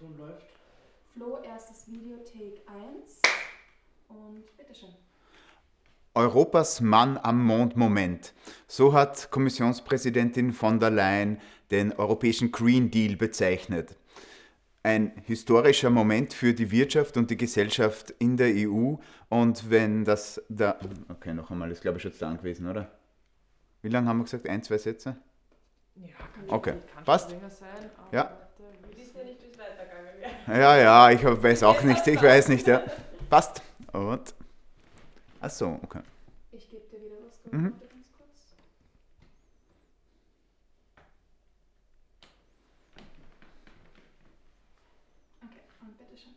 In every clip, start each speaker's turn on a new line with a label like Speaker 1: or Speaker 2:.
Speaker 1: Ton läuft.
Speaker 2: Flo, erstes Video, Take 1. Und bitteschön.
Speaker 3: Europas Mann am Mond-Moment. So hat Kommissionspräsidentin von der Leyen den europäischen Green Deal bezeichnet. Ein historischer Moment für die Wirtschaft und die Gesellschaft in der EU. Und wenn das da. Okay, noch einmal, ist glaube ich jetzt da gewesen, oder? Wie lange haben wir gesagt? Ein, zwei Sätze?
Speaker 1: Ja, kann
Speaker 3: Okay, passt.
Speaker 1: länger sein. Aber
Speaker 3: Ja.
Speaker 1: warte,
Speaker 4: Du
Speaker 1: wie
Speaker 4: weißt
Speaker 1: ist
Speaker 4: ja nicht, wie es weitergegangen wäre.
Speaker 3: Ja, ja, ich weiß auch nicht. Ich weiß nicht, ja. Passt. Und. Ach so, okay.
Speaker 2: Ich gebe dir wieder was.
Speaker 3: Mhm.
Speaker 2: Warte ganz kurz. Okay, und bitteschön.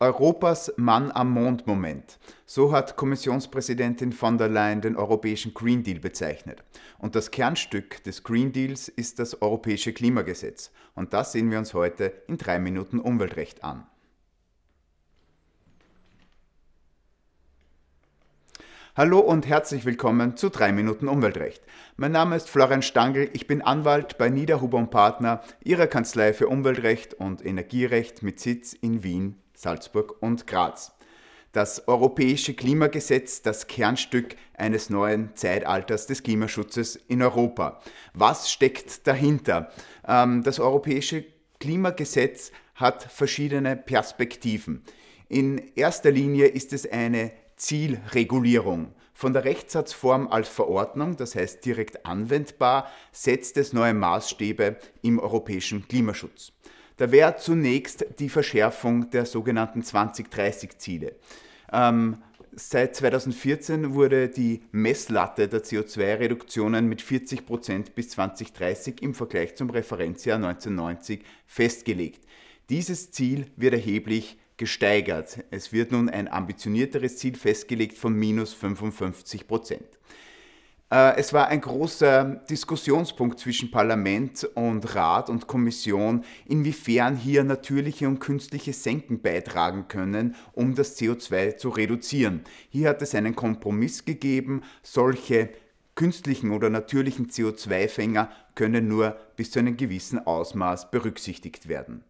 Speaker 3: Europas Mann am Mond-Moment. So hat Kommissionspräsidentin von der Leyen den europäischen Green Deal bezeichnet. Und das Kernstück des Green Deals ist das europäische Klimagesetz. Und das sehen wir uns heute in drei Minuten Umweltrecht an. Hallo und herzlich willkommen zu 3 Minuten Umweltrecht. Mein Name ist Florian Stangl, ich bin Anwalt bei Niederhuber und Partner, Ihrer Kanzlei für Umweltrecht und Energierecht mit Sitz in Wien, Salzburg und Graz. Das europäische Klimagesetz, das Kernstück eines neuen Zeitalters des Klimaschutzes in Europa. Was steckt dahinter? Ähm, das europäische Klimagesetz hat verschiedene Perspektiven. In erster Linie ist es eine Zielregulierung. Von der Rechtssatzform als Verordnung, das heißt direkt anwendbar, setzt es neue Maßstäbe im europäischen Klimaschutz. Da wäre zunächst die Verschärfung der sogenannten 2030-Ziele. Ähm, seit 2014 wurde die Messlatte der CO2-Reduktionen mit 40% bis 2030 im Vergleich zum Referenzjahr 1990 festgelegt. Dieses Ziel wird erheblich gesteigert. Es wird nun ein ambitionierteres Ziel festgelegt von minus 55 Prozent. Äh, Es war ein großer Diskussionspunkt zwischen Parlament und Rat und Kommission, inwiefern hier natürliche und künstliche Senken beitragen können, um das CO2 zu reduzieren. Hier hat es einen Kompromiss gegeben, solche künstlichen oder natürlichen CO2-Fänger können nur bis zu einem gewissen Ausmaß berücksichtigt werden.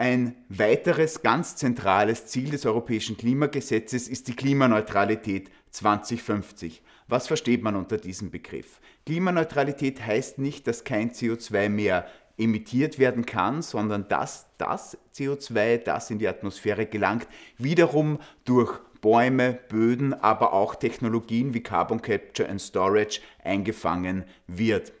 Speaker 3: Ein weiteres ganz zentrales Ziel des europäischen Klimagesetzes ist die Klimaneutralität 2050. Was versteht man unter diesem Begriff? Klimaneutralität heißt nicht, dass kein CO2 mehr emittiert werden kann, sondern dass das CO2, das in die Atmosphäre gelangt, wiederum durch Bäume, Böden, aber auch Technologien wie Carbon Capture and Storage eingefangen wird.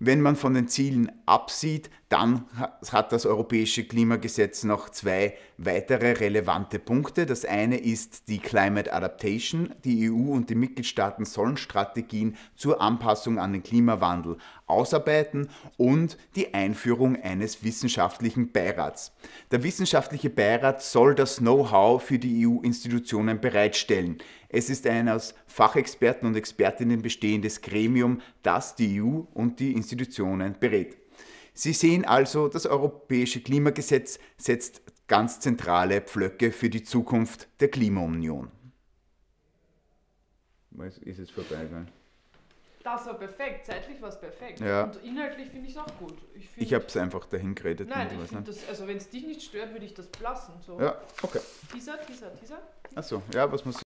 Speaker 3: Wenn man von den Zielen absieht, dann hat das europäische Klimagesetz noch zwei weitere relevante Punkte. Das eine ist die Climate Adaptation. Die EU und die Mitgliedstaaten sollen Strategien zur Anpassung an den Klimawandel ausarbeiten und die Einführung eines wissenschaftlichen Beirats. Der wissenschaftliche Beirat soll das Know-how für die EU-Institutionen bereitstellen. Es ist ein aus Fachexperten und Expertinnen bestehendes Gremium, das die EU und die Institutionen berät. Sie sehen also, das europäische Klimagesetz setzt ganz zentrale Pflöcke für die Zukunft der Klimaunion. Was ist es vorbeigegangen?
Speaker 1: Das war perfekt, zeitlich war es perfekt.
Speaker 3: Ja.
Speaker 1: Und inhaltlich finde ich es auch gut. Ich, find-
Speaker 3: Ich habe es einfach dahin geredet.
Speaker 1: Nein, ich finde
Speaker 3: nicht.
Speaker 1: das, also wenn es dich nicht stört, würde ich das lassen. So.
Speaker 3: Ja, okay.
Speaker 1: Teaser, Teaser, Teaser.
Speaker 3: Achso, ja, was muss